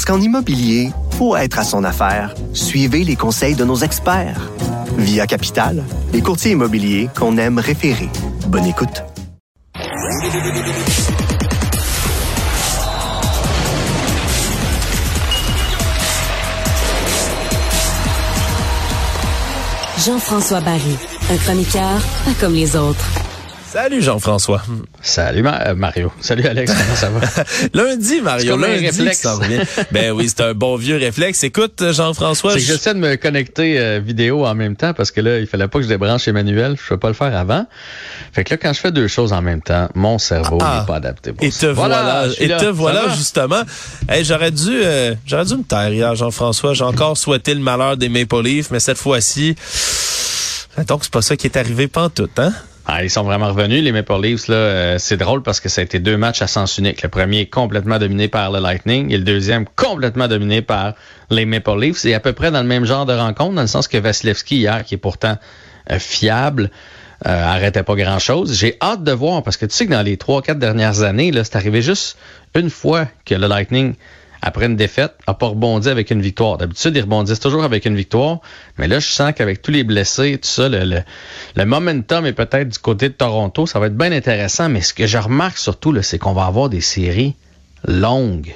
Parce qu'en immobilier, pour être à son affaire, suivez les conseils de nos experts. Via Capital, les courtiers immobiliers qu'on aime référer. Bonne écoute. Jean-François Barry, un chroniqueur pas comme les autres. Salut Jean-François. Salut euh, Mario. Salut Alex, comment ça va? lundi Mario, lundi réflexe. ben oui, c'est un bon vieux réflexe. Écoute Jean-François, c'est que j'essaie de me connecter euh, vidéo en même temps parce que là, il fallait pas que je débranche Emmanuel, je peux pas le faire avant. Fait que là quand je fais deux choses en même temps, mon cerveau ah, n'est pas adapté pour et Te voilà, et te voilà justement. Hey, j'aurais dû euh, j'aurais dû me taire hier Jean-François, j'ai encore souhaité le malheur des Maple Leafs, mais cette fois-ci donc c'est pas ça qui est arrivé pantoute, hein? Ah, ils sont vraiment revenus, les Maple Leafs. Là, euh, c'est drôle parce que ça a été deux matchs à sens unique. Le premier complètement dominé par le Lightning et le deuxième complètement dominé par les Maple Leafs. C'est à peu près dans le même genre de rencontre, dans le sens que Vasilevski hier, qui est pourtant euh, fiable, euh, arrêtait pas grand-chose. J'ai hâte de voir parce que tu sais que dans les trois, quatre dernières années, là, c'est arrivé juste une fois que le Lightning après une défaite, n'a pas rebondi avec une victoire. D'habitude, ils rebondissent toujours avec une victoire, mais là, je sens qu'avec tous les blessés, tout ça, le, le, momentum est peut-être du côté de Toronto. Ça va être bien intéressant, mais ce que je remarque surtout, c'est qu'on va avoir des séries longues.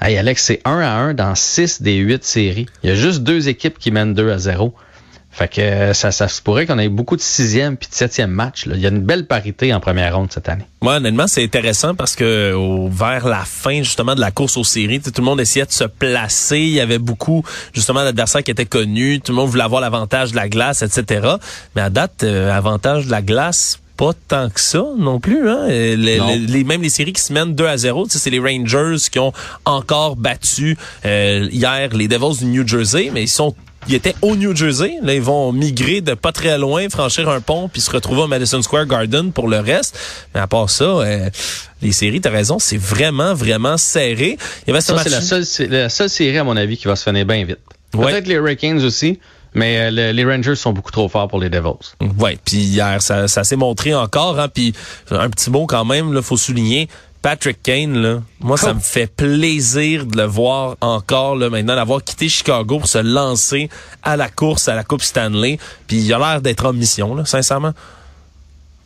Hey Alex, c'est 1 à 1 dans 6 des 8 séries. Il y a juste deux équipes qui mènent 2 à 0. Fait que euh, ça, ça se pourrait qu'on ait beaucoup de sixième puis de septième match. Il y a une belle parité en première ronde cette année. Moi, honnêtement, c'est intéressant parce que vers la fin justement de la course aux séries, tout le monde essayait de se placer. Il y avait beaucoup justement d'adversaires qui étaient connus. Tout le monde voulait avoir l'avantage de la glace, etc. Mais à date, euh, avantage de la glace, pas tant que ça non plus. Hein? Les, Les, même les séries qui se mènent 2 à 0, c'est les Rangers qui ont encore battu euh, hier les Devils du New Jersey, mais ils sont ils étaient au New Jersey. Là, ils vont migrer de pas très loin, franchir un pont, puis se retrouver au Madison Square Garden pour le reste. Mais à part ça, euh, les séries, t'as raison, c'est vraiment, vraiment serré. Il ça, c'est la seule, la seule série, à mon avis, qui va se finir bien vite. Peut-être les Hurricanes aussi. Mais euh, les Rangers sont beaucoup trop forts pour les Devils. Ouais, puis hier ça, ça s'est montré encore hein, puis un petit mot quand même là, faut souligner Patrick Kane, là, moi, ça me fait plaisir de le voir encore là, maintenant, d'avoir quitté Chicago pour se lancer à la course à la Coupe Stanley. Puis il a l'air d'être en mission, là, sincèrement.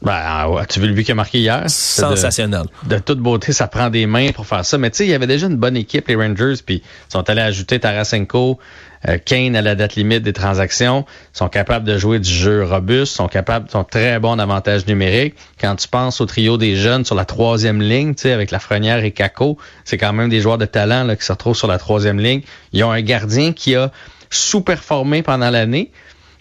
Ben, ouais, tu vu le but qu'il a marqué hier? Sensationnel. De, toute beauté, ça prend des mains pour faire ça. Mais tu sais, il y avait déjà une bonne équipe, les Rangers, puis ils sont allés ajouter Tarasenko, euh, Kane à la date limite des transactions, sont capables de jouer du jeu robuste, sont capables, sont très bons d'avantages numériques. Quand tu penses au trio des jeunes sur la troisième ligne, tu sais, avec Lafrenière et Kako, c'est quand même des joueurs de talent là, qui se retrouvent sur la troisième ligne. Ils ont un gardien qui a sous-performé pendant l'année,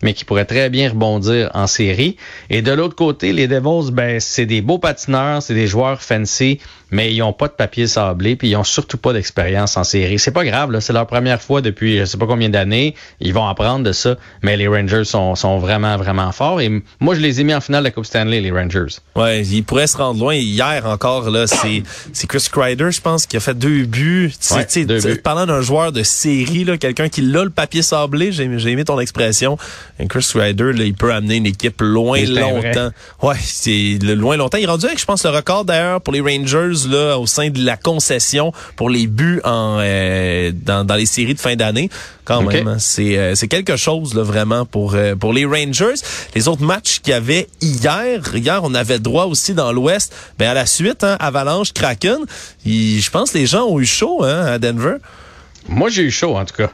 mais qui pourrait très bien rebondir en série. Et de l'autre côté, les Devils, ben, c'est des beaux patineurs, c'est des joueurs fancy, mais ils ont pas de papier sablé, puis ils ont surtout pas d'expérience en série. C'est pas grave, là, c'est leur première fois depuis je sais pas combien d'années. Ils vont apprendre de ça, mais les Rangers sont, sont vraiment, vraiment forts. Et moi, je les ai mis en finale de la Coupe Stanley, les Rangers. Ouais, ils pourraient se rendre loin. Hier encore, là, c'est, c'est Chris Kreider, je pense, qui a fait deux buts. Ouais, deux buts. Parlant d'un joueur de série, là, quelqu'un qui a le papier sablé, j'ai, j'ai aimé ton expression. Et Chris Kreider, là, il peut amener une équipe loin longtemps. Ouais, c'est le loin longtemps. Il est rendu avec, je pense, le record d'ailleurs pour les Rangers là au sein de la concession pour les buts en euh, dans, dans les séries de fin d'année. Quand même, hein. c'est euh, c'est quelque chose là vraiment pour euh, pour les Rangers. Les autres matchs qu'il y avait hier, hier on avait droit aussi dans l'Ouest. Ben à la suite, hein, Avalanche, Kraken. Je pense que les gens ont eu chaud hein, à Denver. Moi j'ai eu chaud en tout cas.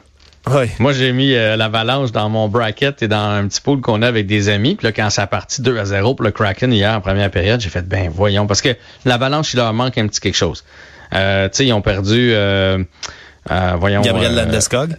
Oui. Moi, j'ai mis euh, l'avalanche dans mon bracket et dans un petit pool qu'on a avec des amis. Puis là, quand ça a parti 2 à 0 pour le Kraken hier en première période, j'ai fait, ben voyons, parce que l'avalanche, il leur manque un petit quelque chose. Euh, tu sais, ils ont perdu, euh, euh voyons... Gabriel Landeskog.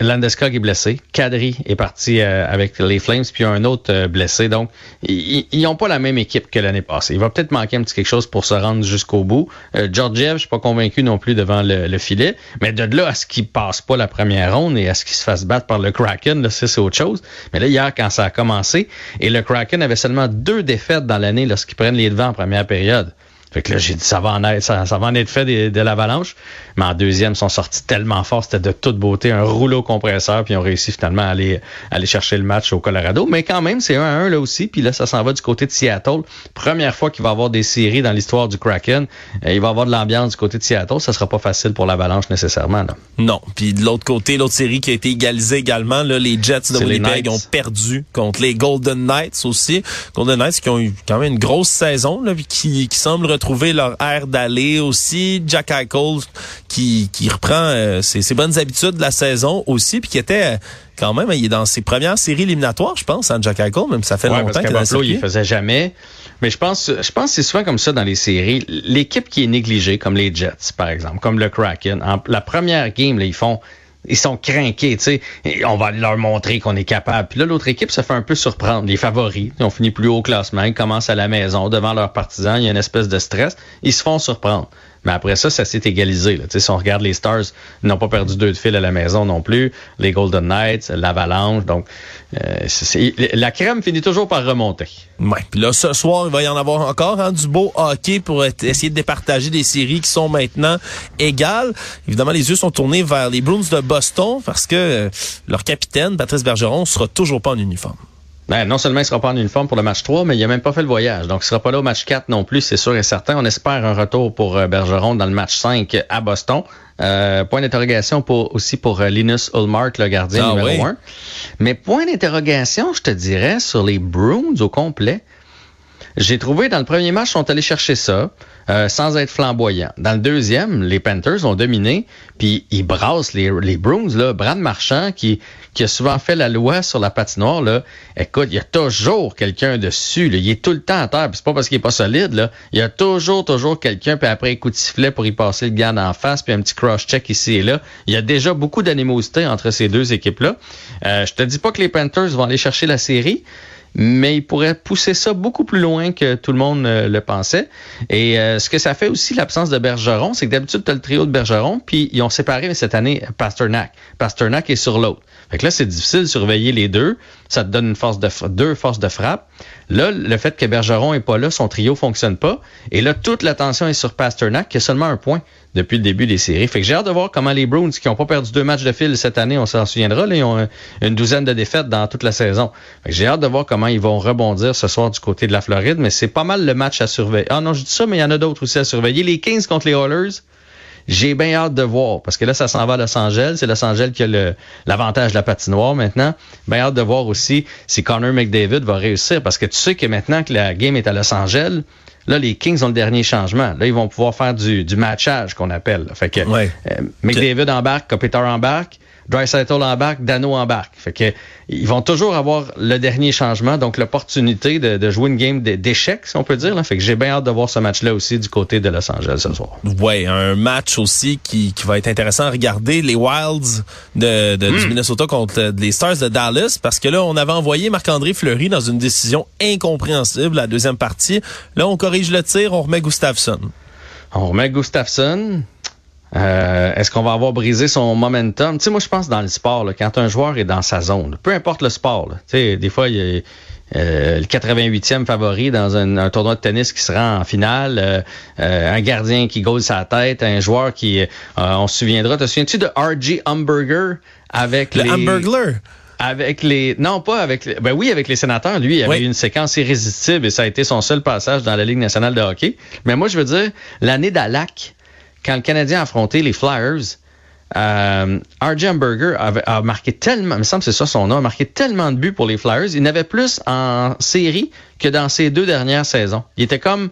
Landeskog est blessé. Kadri est parti euh, avec les Flames, puis un autre euh, blessé. Donc, ils n'ont pas la même équipe que l'année passée. Il va peut-être manquer un petit quelque chose pour se rendre jusqu'au bout. Euh, Georgiev, je suis pas convaincu non plus devant le, filet. Mais de là à ce qu'il passe pas la première ronde et à ce qu'il se fasse battre par le Kraken, là, c'est autre chose. Mais là, hier, quand ça a commencé, et le Kraken avait seulement deux défaites dans l'année lorsqu'ils prennent les devants en première période. Fait que là, j'ai dit, ça va en être, ça, va en être fait de, l'avalanche. Mais en deuxième, ils sont sortis tellement fort, c'était de toute beauté, un rouleau compresseur, puis ils ont réussi finalement à aller, aller chercher le match au Colorado. Mais quand même, c'est 1 à 1 là aussi, puis là, ça s'en va du côté de Seattle. Première fois qu'il va y avoir des séries dans l'histoire du Kraken. Euh, il va y avoir de l'ambiance du côté de Seattle. Ça sera pas facile pour l'avalanche nécessairement. Là. Non. Puis de l'autre côté, l'autre série qui a été égalisée également, là, les Jets de Winnipeg ont perdu contre les Golden Knights aussi. Golden Knights qui ont eu quand même une grosse saison, là, qui, qui semblent retrouver leur air d'aller aussi. Jack Eichel qui, qui reprend euh, ses, bonnes habitudes de la saison aussi, puis qui était euh, quand même, il est dans ses premières séries éliminatoires, je pense, hein, Jack Eichel, même ça fait longtemps qu'il est il faisait jamais. Mais je pense, je pense que c'est souvent comme ça dans les séries. L'équipe qui est négligée, comme les Jets, par exemple, comme le Kraken, en, la première game, là, ils font ils sont craqués, tu sais. On va leur montrer qu'on est capable. Puis là, l'autre équipe se fait un peu surprendre. Les favoris, ils ont fini plus haut au classement, ils commencent à la maison devant leurs partisans, il y a une espèce de stress. Ils se font surprendre. Mais après ça, ça s'est égalisé. Là. Si on regarde les Stars, ils n'ont pas perdu deux de fil à la maison non plus. Les Golden Knights, l'Avalanche. Donc, euh, la crème finit toujours par remonter. Ouais. Puis là, ce soir, il va y en avoir encore hein, du beau hockey pour essayer de départager des séries qui sont maintenant égales. Évidemment, les yeux sont tournés vers les Bruins de Boston parce que euh, leur capitaine, Patrice Bergeron, sera toujours pas en uniforme. Ben, non seulement il sera pas en uniforme pour le match 3, mais il a même pas fait le voyage. Donc, il sera pas là au match 4 non plus, c'est sûr et certain. On espère un retour pour euh, Bergeron dans le match 5 à Boston. Euh, point d'interrogation pour, aussi pour euh, Linus Ulmark, le gardien ah numéro 1. Mais point d'interrogation, je te dirais, sur les Bruins au complet. J'ai trouvé dans le premier match, ils sont allés chercher ça. Euh, sans être flamboyant. Dans le deuxième, les Panthers ont dominé, puis ils brassent les, les Bruins. Là. Brad Marchand, qui, qui a souvent fait la loi sur la patinoire, là, écoute, il y a toujours quelqu'un dessus. Il est tout le temps à terre. C'est pas parce qu'il est pas solide. Là. Il y a toujours, toujours quelqu'un, puis après un coup de sifflet pour y passer le gars en face, puis un petit cross-check ici et là. Il y a déjà beaucoup d'animosité entre ces deux équipes-là. Euh, je te dis pas que les Panthers vont aller chercher la série, mais il pourrait pousser ça beaucoup plus loin que tout le monde euh, le pensait. Et euh, ce que ça fait aussi, l'absence de Bergeron, c'est que d'habitude, tu as le trio de Bergeron, puis ils ont séparé cette année Pasternak. Pasternak est sur l'autre. Fait que là, c'est difficile de surveiller les deux. Ça te donne force de deux forces de frappe. Là, le fait que Bergeron est pas là, son trio fonctionne pas. Et là, toute l'attention est sur Pasternak, qui a seulement un point depuis le début des séries. Fait que j'ai hâte de voir comment les Bruins, qui n'ont pas perdu deux matchs de fil cette année, on s'en souviendra, là, ils ont une douzaine de défaites dans toute la saison. J'ai hâte de voir comment ils vont rebondir ce soir du côté de la Floride, mais c'est pas mal le match à surveiller. Ah non, je dis ça, mais il y en a d'autres aussi à surveiller. Les Kings contre les Oilers, j'ai bien hâte de voir, parce que là, ça s'en va à Los Angeles. C'est Los Angeles qui a l'avantage de la patinoire maintenant. Bien hâte de voir aussi si Connor McDavid va réussir, parce que tu sais que maintenant que la game est à Los Angeles, Là, les Kings ont le dernier changement. Là, ils vont pouvoir faire du, du matchage qu'on appelle. Fait que euh, McDavid embarque, Kopitar embarque. Dreisaitl embarque, Dano embarque. Fait que ils vont toujours avoir le dernier changement, donc l'opportunité de, de, jouer une game d'échecs, si on peut dire. Là. Fait que j'ai bien hâte de voir ce match-là aussi du côté de Los Angeles ce soir. Ouais, un match aussi qui, qui va être intéressant à regarder. Les Wilds de, de du hmm. Minnesota contre les Stars de Dallas, parce que là, on avait envoyé Marc-André Fleury dans une décision incompréhensible, la deuxième partie. Là, on corrige le tir, on remet Gustafsson. On remet Gustafsson. Euh, est-ce qu'on va avoir brisé son momentum? Tu sais, moi, je pense dans le sport, là, quand un joueur est dans sa zone, peu importe le sport, tu sais, des fois, il y a euh, le 88e favori dans un, tournoi de tennis qui se rend en finale, euh, un gardien qui gole sa tête, un joueur qui, on se souviendra, te souviens-tu de R.G. Hamburger avec le les... Avec les, non pas avec, les, ben oui avec les sénateurs. Lui, il avait eu une séquence irrésistible et ça a été son seul passage dans la Ligue nationale de hockey. Mais moi, je veux dire, l'année d'Alac, quand le Canadien a affronté les Flyers, euh, RJ a marqué tellement, il me semble que c'est ça son nom, a marqué tellement de buts pour les Flyers. Il n'avait plus en série que dans ses deux dernières saisons. Il était comme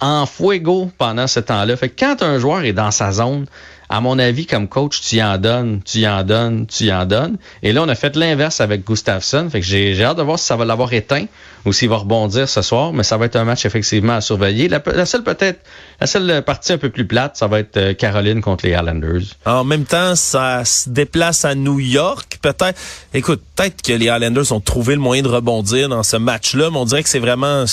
en fuego pendant ce temps-là. Fait que quand un joueur est dans sa zone, à mon avis, comme coach, tu y en donnes, tu y en donnes, tu y en donnes. Et là, on a fait l'inverse avec Gustafsson. Fait que j'ai hâte de voir si ça va l'avoir éteint ou s'il va rebondir ce soir. Mais ça va être un match effectivement à surveiller. La, seule peut-être, la seule partie un peu plus plate, ça va être euh, Caroline contre les Islanders. En même temps, ça se déplace à New York. Peut-être, écoute, peut-être que les Islanders ont trouvé le moyen de rebondir dans ce match-là, mais on dirait que c'est vraiment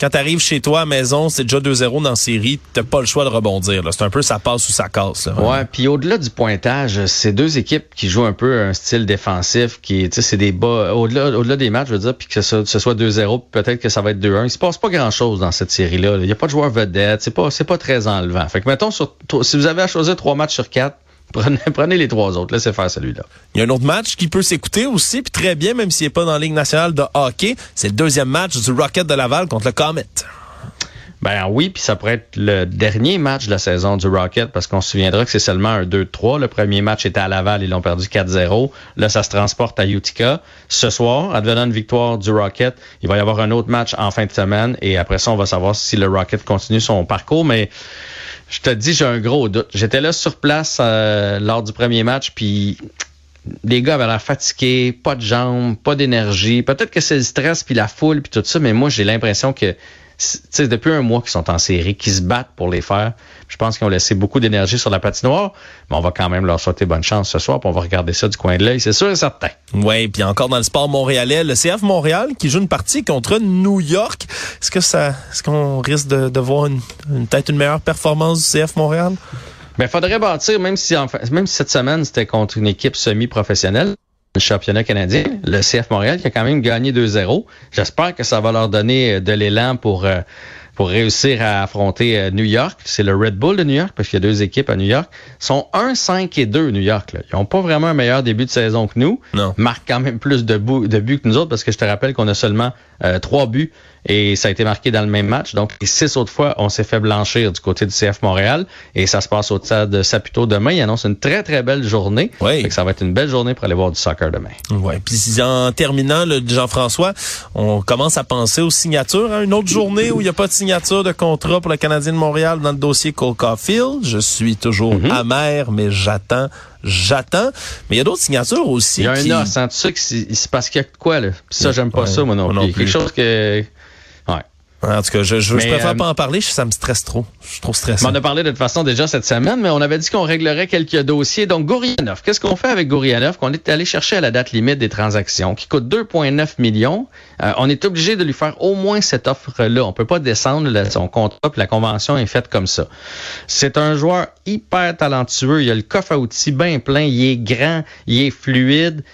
quand tu arrives chez toi à maison, c'est déjà 2-0 dans la série, t'as pas le choix de rebondir. C'est un peu ça passe ou ça casse. Là. Ouais, puis au-delà du pointage, c'est deux équipes qui jouent un peu un style défensif, qui, tu sais, c'est des bas, au-delà, au-delà des matchs, je veux dire, puis que ce, soit 2-0, peut-être que ça va être 2-1. Il se passe pas grand-chose dans cette série-là. Il y a pas de joueurs vedettes, c'est pas, c'est pas très enlevant. Fait que mettons, sur, si vous avez à choisir trois matchs sur quatre, Prenez, les trois autres. Laissez faire celui-là. Il y a un autre match qui peut s'écouter aussi, puis très bien, même s'il n'est pas dans la Ligue nationale de hockey. C'est le deuxième match du Rocket de Laval contre le Comet. Ben oui, puis ça pourrait être le dernier match de la saison du Rocket parce qu'on se souviendra que c'est seulement un 2-3. Le premier match était à Laval, ils l'ont perdu 4-0. Là, ça se transporte à Utica. Ce soir, advenant une victoire du Rocket, il va y avoir un autre match en fin de semaine et après ça, on va savoir si le Rocket continue son parcours. Mais je te dis, j'ai un gros doute. J'étais là sur place euh, lors du premier match, puis les gars avaient l'air fatigués, pas de jambes, pas d'énergie. Peut-être que c'est le stress puis la foule puis tout ça, mais moi j'ai l'impression que c'est depuis un mois qu'ils sont en série, qu'ils se battent pour les faire. Je pense qu'ils ont laissé beaucoup d'énergie sur la patinoire, mais on va quand même leur souhaiter bonne chance ce soir, puis on va regarder ça du coin de l'œil, c'est sûr et certain. Oui, puis encore dans le sport montréalais, le CF Montréal qui joue une partie contre New York. Est-ce que ça, est-ce qu'on risque de, voir une, peut-être une meilleure performance du CF Montréal? Mais ben, faudrait bâtir, même si, même si cette semaine c'était contre une équipe semi-professionnelle le championnat canadien, le CF Montréal qui a quand même gagné 2-0. J'espère que ça va leur donner euh, de l'élan pour euh, pour réussir à affronter euh, New York. C'est le Red Bull de New York parce qu'il y a deux équipes à New York. Ils sont 1, 5 et 2 New York. Là. Ils n'ont pas vraiment un meilleur début de saison que nous. Non. Marquent quand même plus de, de buts que nous autres parce que je te rappelle qu'on a seulement trois buts et ça a été marqué dans le même match. Donc, les six autres fois, on s'est fait blanchir du côté du CF Montréal et ça se passe au stade de Saputo demain. Il annonce une très, très belle journée. Oui. ça va être une belle journée pour aller voir du soccer demain. Oui. Puis en terminant, Jean-François, on commence à penser aux signatures. Hein? Une autre journée où il n'y a pas de signature de contrat pour le Canadien de Montréal dans le dossier Cole Caulfield. Je suis toujours mm-hmm. amer, mais j'attends j'attends. Mais il y a d'autres signatures aussi. Il y a un os, hein. tu sais que c'est parce qu'il y a quoi, là. ça, j'aime pas ça, moi non, plus. Quelque chose que en tout cas, je, je, préfère euh, pas en parler, ça me stresse trop. Je suis trop stressé. On a parlé de toute façon déjà cette semaine, mais on avait dit qu'on réglerait quelques dossiers. Donc, Gourianov, qu'est-ce qu'on fait avec Gourianov? Qu'on est allé chercher à la date limite des transactions, qui coûte 2,9 millions. Euh, on est obligé de lui faire au moins cette offre-là. On peut pas descendre son contrat, puis la convention est faite comme ça. C'est un joueur hyper talentueux. Il a le coffre à outils bien plein. Il est grand, il est fluide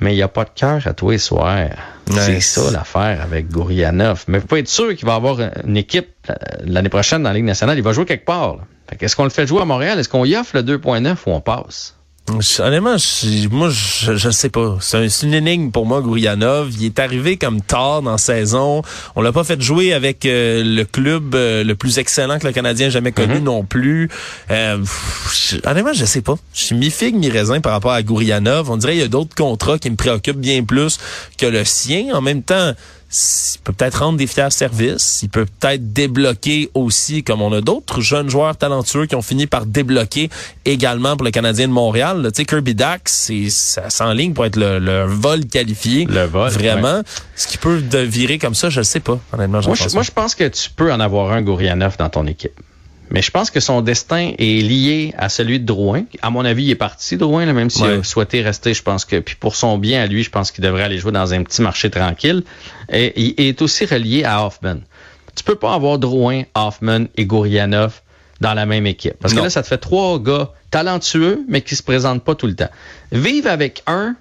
mais il n'y a pas de cœur à tous les soirs. C'est ça l'affaire avec Gourianov. Mais vous pouvez être sûr qu'il va avoir une équipe euh, l'année prochaine dans la Ligue nationale. Il va jouer quelque part. Est-ce qu'on le fait jouer à Montréal? Est-ce qu'on y offre le 2.9 ou on passe? Honnêtement, moi, je, je sais pas. C'est une énigme pour moi, Gourianov. Il est arrivé comme tard dans la saison. On l'a pas fait jouer avec euh, le club euh, le plus excellent que le Canadien ait jamais connu mm-hmm. non plus. Euh, honnêtement, je sais pas. Je suis mi-figue, mi-raisin par rapport à Gourianov. On dirait qu'il y a d'autres contrats qui me préoccupent bien plus que le sien. En même temps, il peut peut-être rendre des fiers services, il peut peut-être débloquer aussi, comme on a d'autres jeunes joueurs talentueux qui ont fini par débloquer également pour le Canadien de Montréal. Tu sais, Kirby Dax, c'est ligne pour être le, vol qualifié. Le vol. Vraiment. Ce qui peut virer comme ça, je sais pas, honnêtement. Moi, je, moi, je pense que tu peux en avoir un Gourianov dans ton équipe. Mais je pense que son destin est lié à celui de Drouin. À mon avis, il est parti, Drouin, là, même s'il a souhaité rester. Je pense que, puis pour son bien à lui, je pense qu'il devrait aller jouer dans un petit marché tranquille. Et il est aussi relié à Hoffman. Tu peux pas avoir Drouin, Hoffman et Gourianov dans la même équipe. Parce que là, ça te fait trois gars talentueux, mais qui se présentent pas tout le temps. Vivre avec un,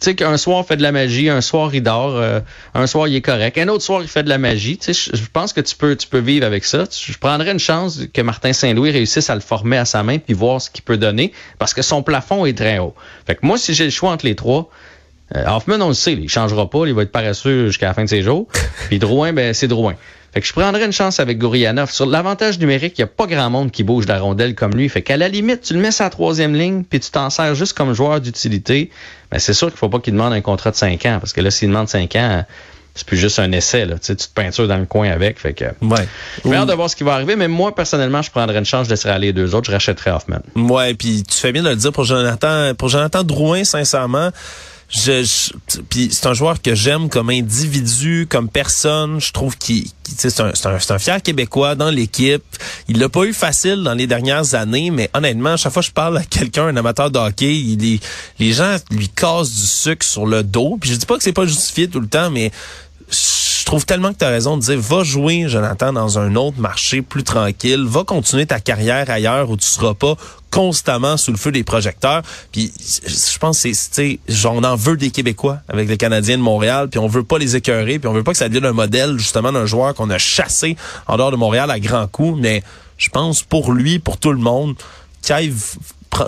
tu sais qu'un soir il fait de la magie, un soir il dort, euh, un soir il est correct, un autre soir il fait de la magie. Tu sais, je pense que tu peux, tu peux vivre avec ça. Je prendrais une chance que Martin Saint-Louis réussisse à le former à sa main puis voir ce qu'il peut donner parce que son plafond est très haut. Fait que moi, si j'ai le choix entre les trois, euh, Hoffman, on le sait, il changera pas, il va être paresseux jusqu'à la fin de ses jours. Puis Drouin, ben c'est Drouin. Fait que je prendrais une chance avec Gourianov. Sur l'avantage numérique, il n'y a pas grand monde qui bouge la rondelle comme lui. Fait qu'à la limite, tu le mets la troisième ligne, puis tu t'en sers juste comme joueur d'utilité. Mais ben, c'est sûr qu'il faut pas qu'il demande un contrat de 5 ans, parce que là, s'il demande 5 ans, c'est plus juste un essai. Là. Tu, sais, tu te peintures dans le coin avec. Fait que. Ouais. J'ai hâte de voir ce qui va arriver, mais moi, personnellement, je prendrais une chance, je laisserais aller les deux autres, je rachèterais Hoffman. Ouais, puis tu fais bien de le dire pour Jonathan, pour Jonathan Drouin, sincèrement. Je, puis c'est un joueur que j'aime comme individu, comme personne. Je trouve qu'il, c'est un, un, un, fier Québécois dans l'équipe. Il l'a pas eu facile dans les dernières années, mais honnêtement, chaque fois que je parle à quelqu'un, un amateur de hockey, il les gens lui cassent du sucre sur le dos. Puis je dis pas que c'est pas justifié tout le temps, mais je trouve tellement que tu as raison de dire va jouer Jonathan dans un autre marché plus tranquille, va continuer ta carrière ailleurs où tu seras pas constamment sous le feu des projecteurs. Puis je pense que c'est on en veut des Québécois avec les Canadiens de Montréal, puis on veut pas les écœurer, puis on veut pas que ça devienne un modèle justement d'un joueur qu'on a chassé en dehors de Montréal à grands coups, mais je pense pour lui, pour tout le monde, qu'il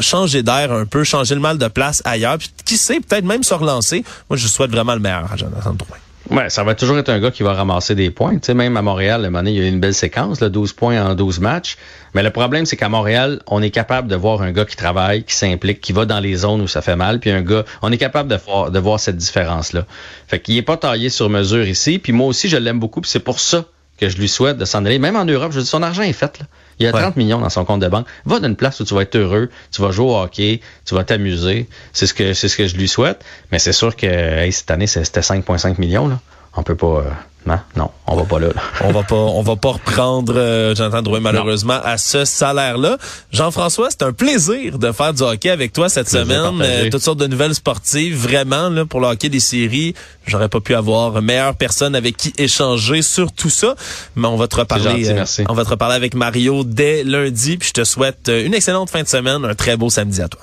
changer d'air un peu, changer le mal de place ailleurs, puis qui sait, peut-être même se relancer. Moi, je souhaite vraiment le meilleur à Jonathan Drouin. Ouais, ça va toujours être un gars qui va ramasser des points. Tu même à Montréal, le moment il y a eu une belle séquence, là, 12 points en 12 matchs. Mais le problème, c'est qu'à Montréal, on est capable de voir un gars qui travaille, qui s'implique, qui va dans les zones où ça fait mal, puis un gars, on est capable de voir, de voir cette différence-là. Fait qu'il est pas taillé sur mesure ici, puis moi aussi, je l'aime beaucoup, puis c'est pour ça que je lui souhaite de s'en aller. Même en Europe, je dis, son argent est fait. Là. Il y a 30 millions dans son compte de banque. Va dans une place où tu vas être heureux, tu vas jouer au hockey, tu vas t'amuser. C'est ce que c'est ce que je lui souhaite. Mais c'est sûr que cette année, c'était 5,5 millions. Là on peut pas. Euh, non, non, on va pas là. on va pas, on va pas reprendre euh, Jonathan Drouin malheureusement à ce salaire-là. Jean-François, c'est un plaisir de faire du hockey avec toi cette semaine. Euh, toutes sortes de nouvelles sportives, vraiment là pour le hockey des séries. J'aurais pas pu avoir meilleure personne avec qui échanger sur tout ça. Mais on va te reparler. Euh, merci. on va te reparler avec Mario dès lundi. Puis je te souhaite une excellente fin de semaine, un très beau samedi à toi.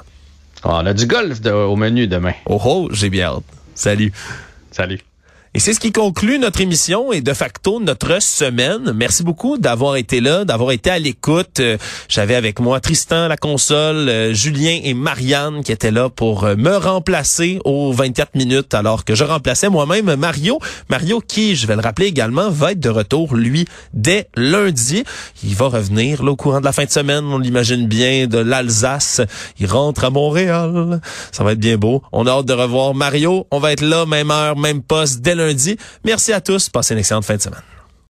Ah, on a du golf au menu demain. Oh oh, j'ai bien hâte. Salut. Salut. Et c'est ce qui conclut notre émission et de facto notre semaine. Merci beaucoup d'avoir été là, d'avoir été à l'écoute. Euh, j'avais avec moi Tristan la console, euh, Julien et Marianne qui étaient là pour euh, me remplacer aux 24 minutes alors que je remplaçais moi-même Mario. Mario qui, je vais le rappeler également, va être de retour lui dès lundi. Il va revenir là, au courant de la fin de semaine, on l'imagine bien, de l'Alsace. Il rentre à Montréal. Ça va être bien beau. On a hâte de revoir Mario. On va être là, même heure, même poste, dès Merci à tous. Passez une excellente fin de semaine.